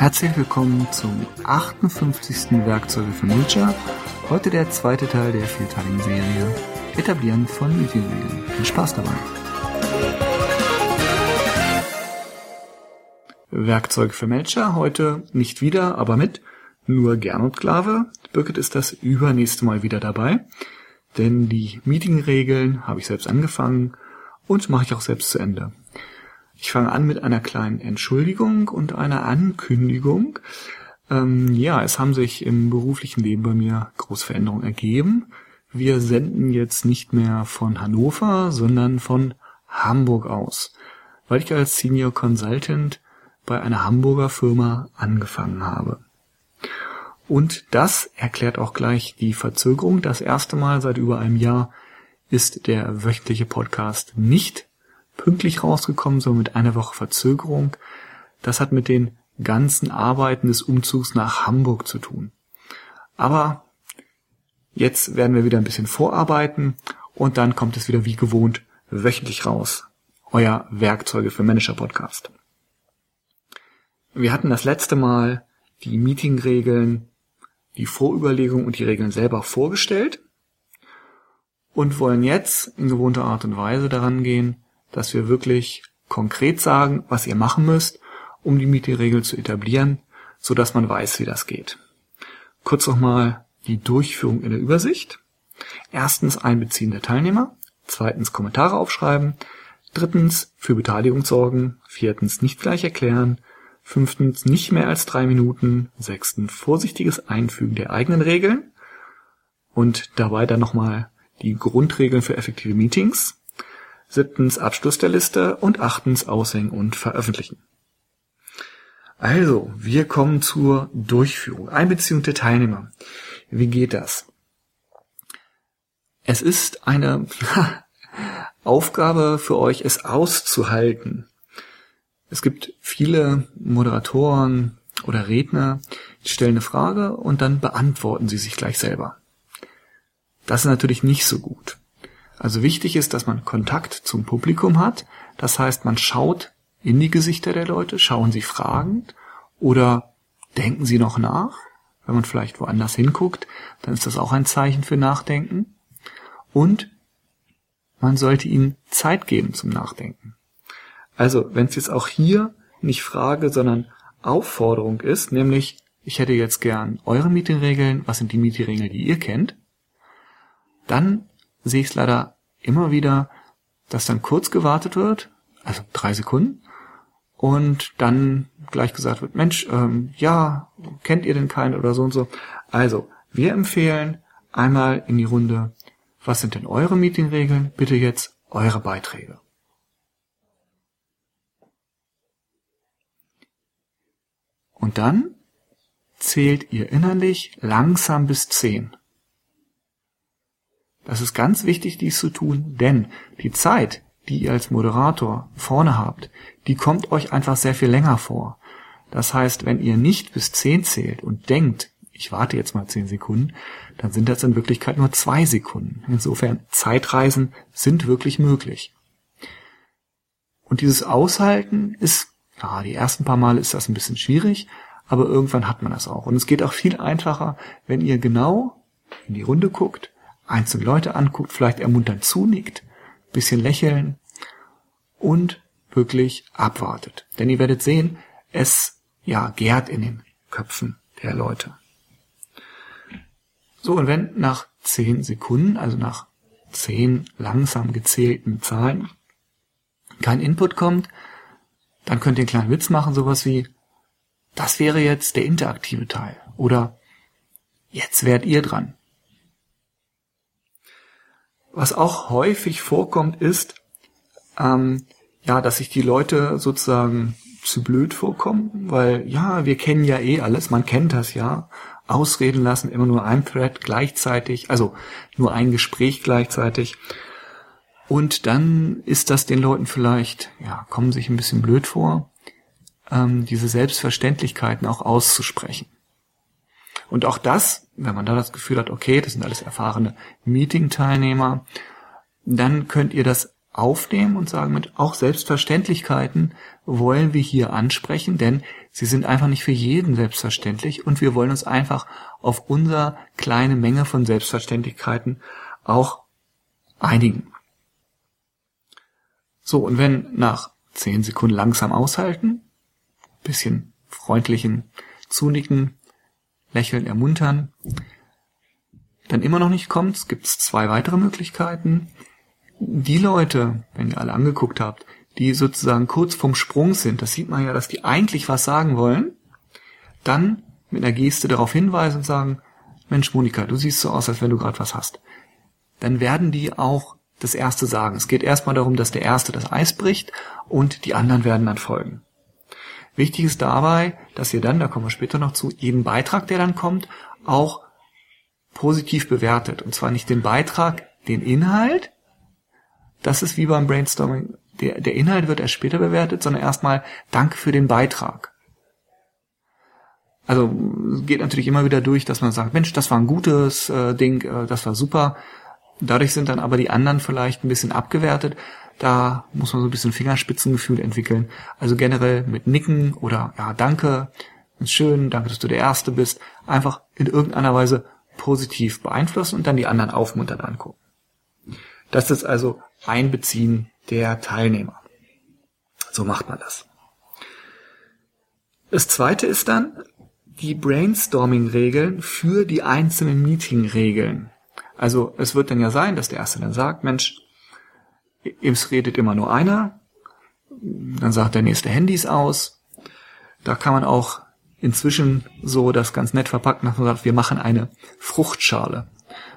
Herzlich willkommen zum 58. Werkzeuge für Nature. Heute der zweite Teil der vierteiligen Serie Etablieren von Meetingregeln. Viel Spaß dabei! Werkzeuge für Melcher, heute nicht wieder, aber mit nur Gernot Klave. Birgit ist das übernächste Mal wieder dabei, denn die Meetingregeln habe ich selbst angefangen und mache ich auch selbst zu Ende. Ich fange an mit einer kleinen Entschuldigung und einer Ankündigung. Ähm, ja, es haben sich im beruflichen Leben bei mir große Veränderungen ergeben. Wir senden jetzt nicht mehr von Hannover, sondern von Hamburg aus, weil ich als Senior Consultant bei einer Hamburger Firma angefangen habe. Und das erklärt auch gleich die Verzögerung. Das erste Mal seit über einem Jahr ist der wöchentliche Podcast nicht pünktlich rausgekommen, sondern mit einer Woche Verzögerung. Das hat mit den ganzen Arbeiten des Umzugs nach Hamburg zu tun. Aber jetzt werden wir wieder ein bisschen vorarbeiten und dann kommt es wieder wie gewohnt wöchentlich raus. Euer Werkzeuge für Manager Podcast. Wir hatten das letzte Mal die Meetingregeln, die Vorüberlegung und die Regeln selber vorgestellt und wollen jetzt in gewohnter Art und Weise daran gehen, dass wir wirklich konkret sagen, was ihr machen müsst, um die Meetingregel zu etablieren, so dass man weiß, wie das geht. Kurz nochmal die Durchführung in der Übersicht. Erstens Einbeziehen der Teilnehmer. Zweitens Kommentare aufschreiben. Drittens für Beteiligung sorgen. Viertens nicht gleich erklären. Fünftens nicht mehr als drei Minuten. Sechstens vorsichtiges Einfügen der eigenen Regeln. Und dabei dann nochmal die Grundregeln für effektive Meetings. Siebtens Abschluss der Liste und achtens Aushängen und Veröffentlichen. Also, wir kommen zur Durchführung. Einbeziehung der Teilnehmer. Wie geht das? Es ist eine Aufgabe für euch, es auszuhalten. Es gibt viele Moderatoren oder Redner, die stellen eine Frage und dann beantworten sie sich gleich selber. Das ist natürlich nicht so gut. Also wichtig ist, dass man Kontakt zum Publikum hat. Das heißt, man schaut in die Gesichter der Leute, schauen sie fragend oder denken sie noch nach. Wenn man vielleicht woanders hinguckt, dann ist das auch ein Zeichen für Nachdenken. Und man sollte ihnen Zeit geben zum Nachdenken. Also, wenn es jetzt auch hier nicht Frage, sondern Aufforderung ist, nämlich, ich hätte jetzt gern eure Meetingregeln, was sind die Meetingregeln, die ihr kennt, dann sehe ich es leider immer wieder, dass dann kurz gewartet wird, also drei Sekunden, und dann gleich gesagt wird, Mensch, ähm, ja, kennt ihr denn keinen oder so und so. Also, wir empfehlen einmal in die Runde, was sind denn eure Meetingregeln? Bitte jetzt eure Beiträge. Und dann zählt ihr innerlich langsam bis zehn. Das ist ganz wichtig, dies zu tun, denn die Zeit, die ihr als Moderator vorne habt, die kommt euch einfach sehr viel länger vor. Das heißt, wenn ihr nicht bis zehn zählt und denkt, ich warte jetzt mal zehn Sekunden, dann sind das in Wirklichkeit nur zwei Sekunden. Insofern Zeitreisen sind wirklich möglich. Und dieses Aushalten ist ja, die ersten paar Male ist das ein bisschen schwierig, aber irgendwann hat man das auch. Und es geht auch viel einfacher, wenn ihr genau in die Runde guckt, einzelne Leute anguckt, vielleicht ermunternd zunickt, bisschen lächeln und wirklich abwartet. Denn ihr werdet sehen, es ja gärt in den Köpfen der Leute. So, und wenn nach zehn Sekunden, also nach zehn langsam gezählten Zahlen, kein Input kommt, dann könnt ihr einen kleinen Witz machen, sowas wie, das wäre jetzt der interaktive Teil. Oder jetzt wärt ihr dran. Was auch häufig vorkommt, ist, ähm, ja, dass sich die Leute sozusagen zu blöd vorkommen, weil ja, wir kennen ja eh alles, man kennt das ja. Ausreden lassen, immer nur ein Thread gleichzeitig, also nur ein Gespräch gleichzeitig. Und dann ist das den Leuten vielleicht, ja, kommen sich ein bisschen blöd vor, ähm, diese Selbstverständlichkeiten auch auszusprechen. Und auch das, wenn man da das Gefühl hat, okay, das sind alles erfahrene Meeting-Teilnehmer, dann könnt ihr das aufnehmen und sagen, mit auch Selbstverständlichkeiten wollen wir hier ansprechen, denn sie sind einfach nicht für jeden selbstverständlich und wir wollen uns einfach auf unser kleine Menge von Selbstverständlichkeiten auch einigen. So, und wenn nach zehn Sekunden langsam aushalten, bisschen freundlichen Zunicken, lächeln, ermuntern, dann immer noch nicht kommt, gibt es zwei weitere Möglichkeiten. Die Leute, wenn ihr alle angeguckt habt, die sozusagen kurz vorm Sprung sind, das sieht man ja, dass die eigentlich was sagen wollen, dann mit einer Geste darauf hinweisen und sagen, Mensch Monika, du siehst so aus, als wenn du gerade was hast. Dann werden die auch das Erste sagen. Es geht erstmal darum, dass der Erste das Eis bricht und die anderen werden dann folgen. Wichtig ist dabei, dass ihr dann, da kommen wir später noch zu, jeden Beitrag, der dann kommt, auch positiv bewertet. Und zwar nicht den Beitrag, den Inhalt. Das ist wie beim Brainstorming. Der, der Inhalt wird erst später bewertet, sondern erstmal Danke für den Beitrag. Also geht natürlich immer wieder durch, dass man sagt, Mensch, das war ein gutes äh, Ding, äh, das war super. Dadurch sind dann aber die anderen vielleicht ein bisschen abgewertet. Da muss man so ein bisschen Fingerspitzengefühl entwickeln. Also generell mit Nicken oder ja, danke, ist schön, danke, dass du der Erste bist. Einfach in irgendeiner Weise positiv beeinflussen und dann die anderen aufmuntern angucken. Das ist also Einbeziehen der Teilnehmer. So macht man das. Das zweite ist dann die Brainstorming-Regeln für die einzelnen Meeting-Regeln. Also es wird dann ja sein, dass der Erste dann sagt, Mensch, es redet immer nur einer. Dann sagt der Nächste Handys aus. Da kann man auch inzwischen so das ganz nett verpackt, dass man sagt, wir machen eine Fruchtschale.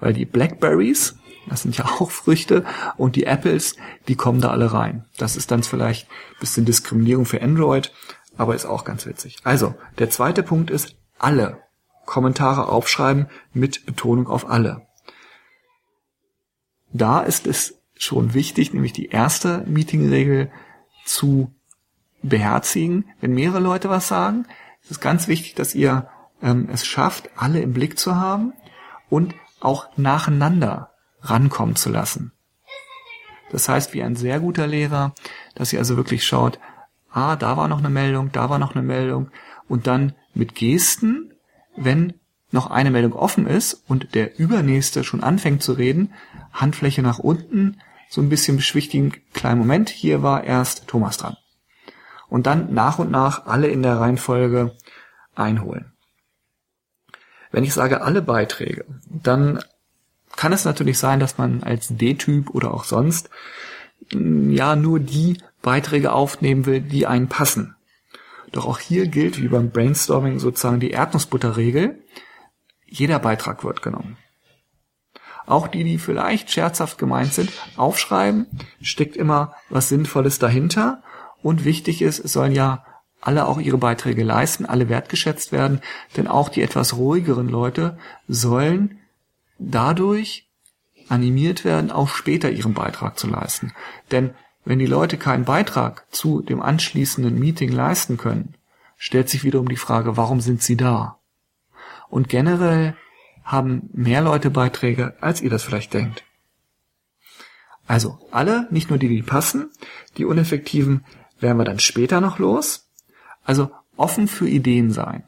Weil die Blackberries, das sind ja auch Früchte, und die Apples, die kommen da alle rein. Das ist dann vielleicht ein bisschen Diskriminierung für Android, aber ist auch ganz witzig. Also, der zweite Punkt ist, alle Kommentare aufschreiben mit Betonung auf alle. Da ist es schon wichtig, nämlich die erste Meetingregel zu beherzigen. Wenn mehrere Leute was sagen, ist es ganz wichtig, dass ihr ähm, es schafft, alle im Blick zu haben und auch nacheinander rankommen zu lassen. Das heißt, wie ein sehr guter Lehrer, dass ihr also wirklich schaut, ah, da war noch eine Meldung, da war noch eine Meldung und dann mit Gesten, wenn noch eine Meldung offen ist und der Übernächste schon anfängt zu reden, Handfläche nach unten, so ein bisschen beschwichtigen, kleinen Moment, hier war erst Thomas dran. Und dann nach und nach alle in der Reihenfolge einholen. Wenn ich sage alle Beiträge, dann kann es natürlich sein, dass man als D-Typ oder auch sonst ja nur die Beiträge aufnehmen will, die einen passen. Doch auch hier gilt wie beim Brainstorming sozusagen die Erdnussbutterregel. Jeder Beitrag wird genommen. Auch die, die vielleicht scherzhaft gemeint sind, aufschreiben, steckt immer was Sinnvolles dahinter. Und wichtig ist, es sollen ja alle auch ihre Beiträge leisten, alle wertgeschätzt werden, denn auch die etwas ruhigeren Leute sollen dadurch animiert werden, auch später ihren Beitrag zu leisten. Denn wenn die Leute keinen Beitrag zu dem anschließenden Meeting leisten können, stellt sich wiederum die Frage, warum sind sie da? Und generell haben mehr Leute Beiträge, als ihr das vielleicht denkt. Also alle, nicht nur die, die passen, die uneffektiven werden wir dann später noch los. Also offen für Ideen sein.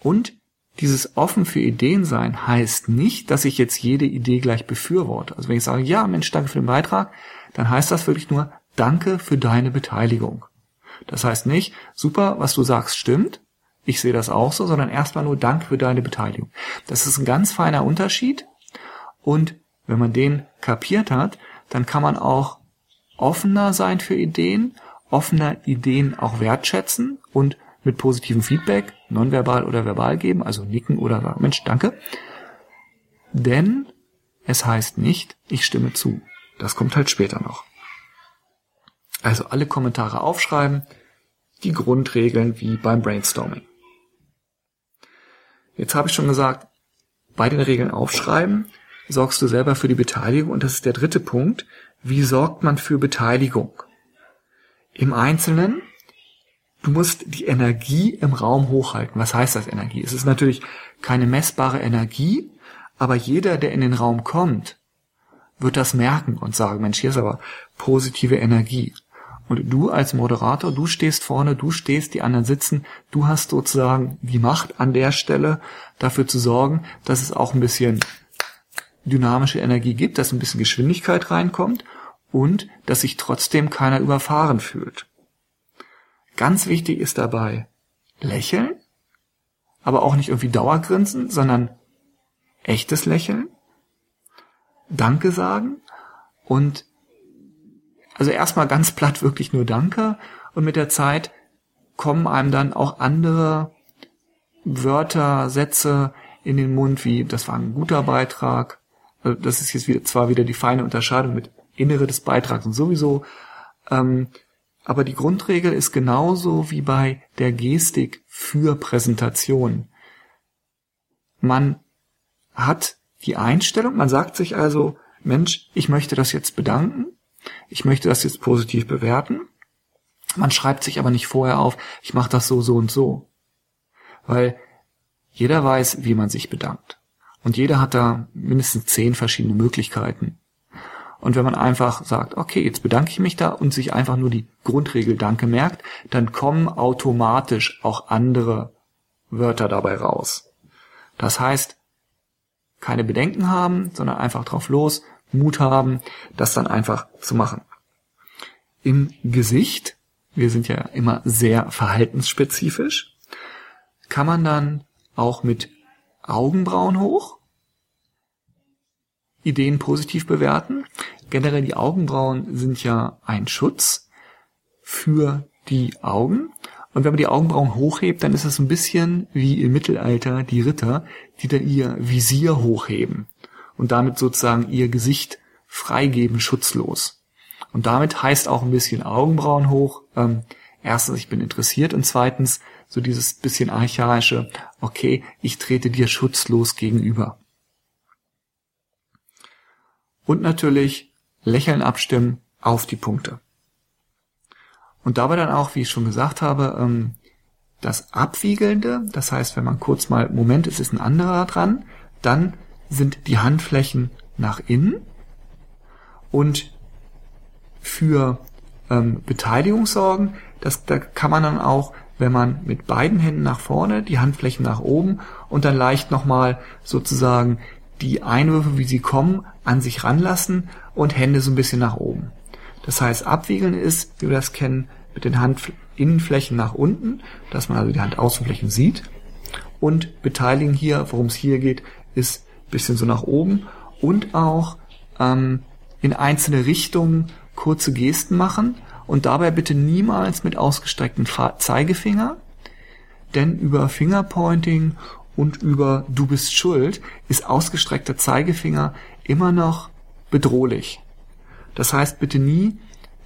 Und dieses offen für Ideen sein heißt nicht, dass ich jetzt jede Idee gleich befürworte. Also wenn ich sage, ja, Mensch, danke für den Beitrag, dann heißt das wirklich nur, danke für deine Beteiligung. Das heißt nicht, super, was du sagst, stimmt, ich sehe das auch so, sondern erstmal nur Dank für deine Beteiligung. Das ist ein ganz feiner Unterschied und wenn man den kapiert hat, dann kann man auch offener sein für Ideen, offener Ideen auch wertschätzen und mit positivem Feedback, nonverbal oder verbal geben, also nicken oder sagen, Mensch, danke. Denn es heißt nicht, ich stimme zu. Das kommt halt später noch. Also alle Kommentare aufschreiben, die Grundregeln wie beim Brainstorming. Jetzt habe ich schon gesagt, bei den Regeln aufschreiben sorgst du selber für die Beteiligung und das ist der dritte Punkt. Wie sorgt man für Beteiligung? Im Einzelnen, du musst die Energie im Raum hochhalten. Was heißt das Energie? Es ist natürlich keine messbare Energie, aber jeder, der in den Raum kommt, wird das merken und sagen, Mensch, hier ist aber positive Energie. Und du als Moderator, du stehst vorne, du stehst, die anderen sitzen, du hast sozusagen die Macht an der Stelle dafür zu sorgen, dass es auch ein bisschen dynamische Energie gibt, dass ein bisschen Geschwindigkeit reinkommt und dass sich trotzdem keiner überfahren fühlt. Ganz wichtig ist dabei lächeln, aber auch nicht irgendwie Dauergrinsen, sondern echtes Lächeln, Danke sagen und also erstmal ganz platt wirklich nur Danke und mit der Zeit kommen einem dann auch andere Wörter, Sätze in den Mund, wie das war ein guter Beitrag. Also das ist jetzt wieder, zwar wieder die feine Unterscheidung mit Innere des Beitrags und sowieso, ähm, aber die Grundregel ist genauso wie bei der Gestik für Präsentation. Man hat die Einstellung, man sagt sich also, Mensch, ich möchte das jetzt bedanken, ich möchte das jetzt positiv bewerten. Man schreibt sich aber nicht vorher auf, ich mache das so, so und so. Weil jeder weiß, wie man sich bedankt. Und jeder hat da mindestens zehn verschiedene Möglichkeiten. Und wenn man einfach sagt, okay, jetzt bedanke ich mich da und sich einfach nur die Grundregel Danke merkt, dann kommen automatisch auch andere Wörter dabei raus. Das heißt, keine Bedenken haben, sondern einfach drauf los, Mut haben, das dann einfach zu machen. Im Gesicht, wir sind ja immer sehr verhaltensspezifisch, kann man dann auch mit Augenbrauen hoch Ideen positiv bewerten. Generell die Augenbrauen sind ja ein Schutz für die Augen. Und wenn man die Augenbrauen hochhebt, dann ist es ein bisschen wie im Mittelalter die Ritter, die dann ihr Visier hochheben und damit sozusagen ihr Gesicht freigeben, schutzlos. Und damit heißt auch ein bisschen Augenbrauen hoch. Ähm, erstens, ich bin interessiert und zweitens so dieses bisschen archaische, okay, ich trete dir schutzlos gegenüber. Und natürlich Lächeln abstimmen auf die Punkte. Und dabei dann auch, wie ich schon gesagt habe, ähm, das Abwiegelnde, das heißt, wenn man kurz mal, Moment, es ist ein anderer dran, dann sind die Handflächen nach innen und für ähm, Beteiligung sorgen, das, da kann man dann auch, wenn man mit beiden Händen nach vorne, die Handflächen nach oben und dann leicht nochmal sozusagen die Einwürfe, wie sie kommen, an sich ranlassen und Hände so ein bisschen nach oben. Das heißt, abwiegeln ist, wie wir das kennen, mit den Handinnenflächen nach unten, dass man also die Handaußenflächen sieht. Und beteiligen hier, worum es hier geht, ist bisschen so nach oben und auch ähm, in einzelne Richtungen kurze Gesten machen und dabei bitte niemals mit ausgestrecktem Zeigefinger, denn über Fingerpointing und über Du bist schuld ist ausgestreckter Zeigefinger immer noch bedrohlich. Das heißt, bitte nie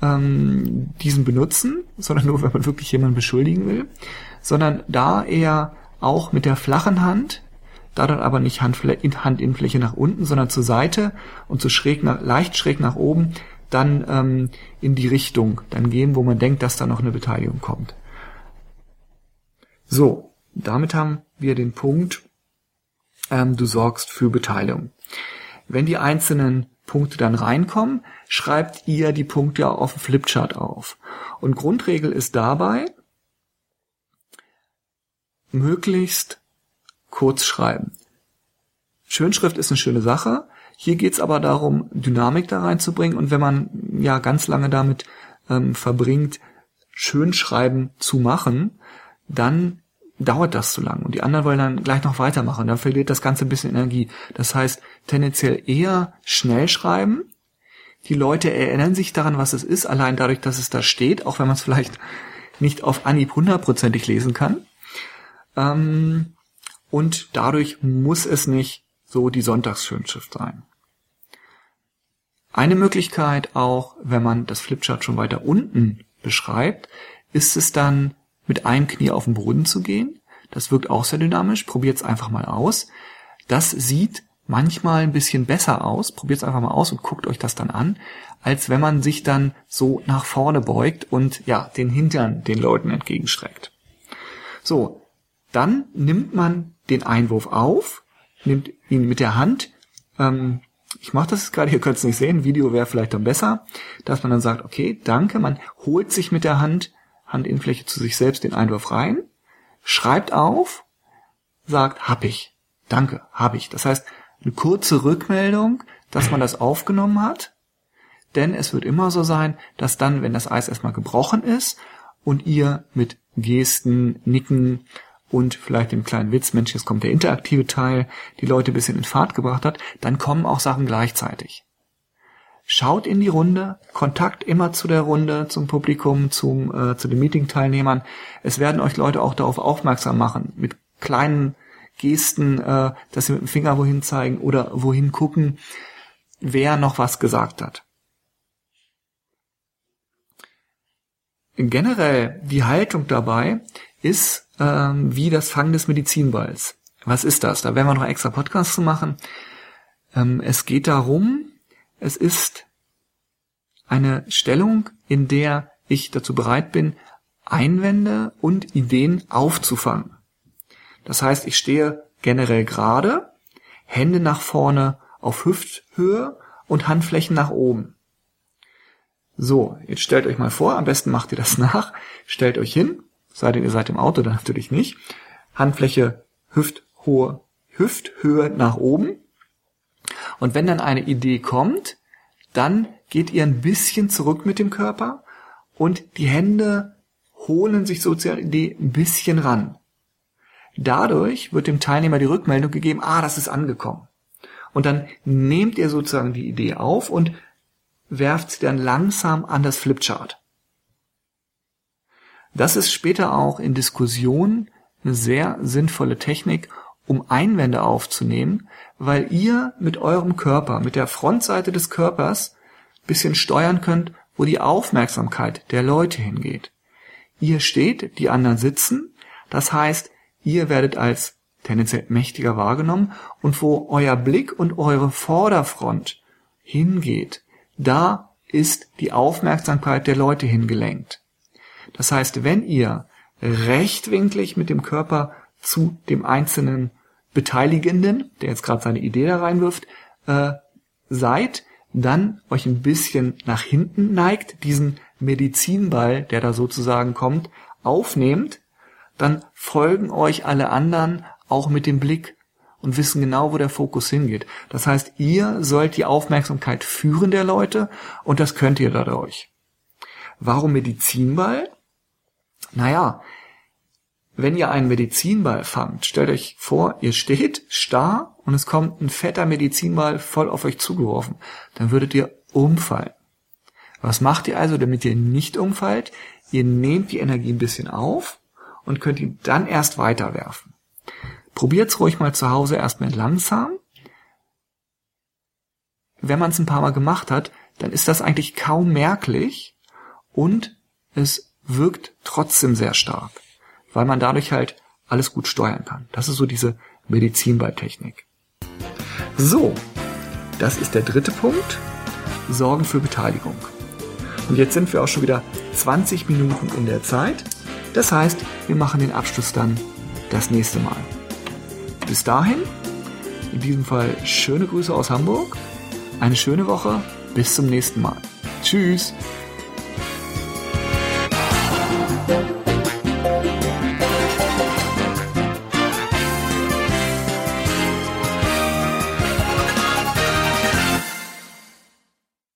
ähm, diesen benutzen, sondern nur, wenn man wirklich jemanden beschuldigen will, sondern da eher auch mit der flachen Hand, da dann aber nicht Handfl Handinnenfläche nach unten, sondern zur Seite und so schräg nach, leicht schräg nach oben, dann ähm, in die Richtung dann gehen, wo man denkt, dass da noch eine Beteiligung kommt. So, damit haben wir den Punkt, ähm, du sorgst für Beteiligung. Wenn die einzelnen Punkte dann reinkommen, schreibt ihr die Punkte auf dem Flipchart auf. Und Grundregel ist dabei, möglichst kurz schreiben. Schönschrift ist eine schöne Sache. Hier geht's aber darum, Dynamik da reinzubringen. Und wenn man ja ganz lange damit ähm, verbringt, Schönschreiben zu machen, dann dauert das zu lang. Und die anderen wollen dann gleich noch weitermachen. Dann verliert das Ganze ein bisschen Energie. Das heißt, tendenziell eher schnell schreiben. Die Leute erinnern sich daran, was es ist, allein dadurch, dass es da steht, auch wenn man es vielleicht nicht auf Anhieb hundertprozentig lesen kann. Ähm, und dadurch muss es nicht so die Sonntagsschönschrift sein. Eine Möglichkeit auch, wenn man das Flipchart schon weiter unten beschreibt, ist es dann mit einem Knie auf den Boden zu gehen. Das wirkt auch sehr dynamisch. Probiert es einfach mal aus. Das sieht manchmal ein bisschen besser aus. Probiert es einfach mal aus und guckt euch das dann an, als wenn man sich dann so nach vorne beugt und ja, den Hintern den Leuten entgegenstreckt. So, dann nimmt man den Einwurf auf, nimmt ihn mit der Hand ähm, ich mache das gerade, ihr könnt es nicht sehen, Video wäre vielleicht dann besser, dass man dann sagt, okay, danke, man holt sich mit der Hand, Handinnenfläche zu sich selbst den Einwurf rein, schreibt auf, sagt, hab ich, danke, hab ich. Das heißt, eine kurze Rückmeldung, dass man das aufgenommen hat, denn es wird immer so sein, dass dann, wenn das Eis erstmal gebrochen ist und ihr mit Gesten, Nicken und vielleicht dem kleinen Witz, Mensch, jetzt kommt der interaktive Teil, die Leute ein bisschen in Fahrt gebracht hat, dann kommen auch Sachen gleichzeitig. Schaut in die Runde, Kontakt immer zu der Runde, zum Publikum, zum, äh, zu den Meeting-Teilnehmern. Es werden euch Leute auch darauf aufmerksam machen, mit kleinen Gesten, äh, dass sie mit dem Finger wohin zeigen oder wohin gucken, wer noch was gesagt hat. Generell die Haltung dabei ist ähm, wie das Fangen des Medizinballs. Was ist das? Da werden wir noch extra Podcasts zu machen. Ähm, es geht darum, es ist eine Stellung, in der ich dazu bereit bin, Einwände und Ideen aufzufangen. Das heißt, ich stehe generell gerade, Hände nach vorne auf Hüfthöhe und Handflächen nach oben. So, jetzt stellt euch mal vor, am besten macht ihr das nach, stellt euch hin, sei denn ihr seid im Auto, dann natürlich nicht. Handfläche hüfthohe, Hüfthöhe nach oben. Und wenn dann eine Idee kommt, dann geht ihr ein bisschen zurück mit dem Körper und die Hände holen sich sozusagen Idee ein bisschen ran. Dadurch wird dem Teilnehmer die Rückmeldung gegeben, ah, das ist angekommen. Und dann nehmt ihr sozusagen die Idee auf und werft sie dann langsam an das Flipchart. Das ist später auch in Diskussionen eine sehr sinnvolle Technik, um Einwände aufzunehmen, weil ihr mit eurem Körper, mit der Frontseite des Körpers bisschen steuern könnt, wo die Aufmerksamkeit der Leute hingeht. Ihr steht, die anderen sitzen, das heißt, ihr werdet als tendenziell mächtiger wahrgenommen und wo euer Blick und eure Vorderfront hingeht, da ist die Aufmerksamkeit der Leute hingelenkt. Das heißt, wenn ihr rechtwinklig mit dem Körper zu dem einzelnen Beteiligenden, der jetzt gerade seine Idee da reinwirft, äh, seid, dann euch ein bisschen nach hinten neigt, diesen Medizinball, der da sozusagen kommt, aufnehmt, dann folgen euch alle anderen auch mit dem Blick und wissen genau, wo der Fokus hingeht. Das heißt, ihr sollt die Aufmerksamkeit führen der Leute und das könnt ihr dadurch. Warum Medizinball? Naja, wenn ihr einen Medizinball fangt, stellt euch vor, ihr steht starr und es kommt ein fetter Medizinball voll auf euch zugeworfen, dann würdet ihr umfallen. Was macht ihr also, damit ihr nicht umfallt? Ihr nehmt die Energie ein bisschen auf und könnt ihn dann erst weiterwerfen. Probiert's ruhig mal zu Hause erstmal langsam. Wenn man es ein paar Mal gemacht hat, dann ist das eigentlich kaum merklich und es wirkt trotzdem sehr stark, weil man dadurch halt alles gut steuern kann. Das ist so diese Medizinballtechnik. So, das ist der dritte Punkt. Sorgen für Beteiligung. Und jetzt sind wir auch schon wieder 20 Minuten in der Zeit. Das heißt, wir machen den Abschluss dann das nächste Mal. Bis dahin, in diesem Fall schöne Grüße aus Hamburg, eine schöne Woche, bis zum nächsten Mal. Tschüss!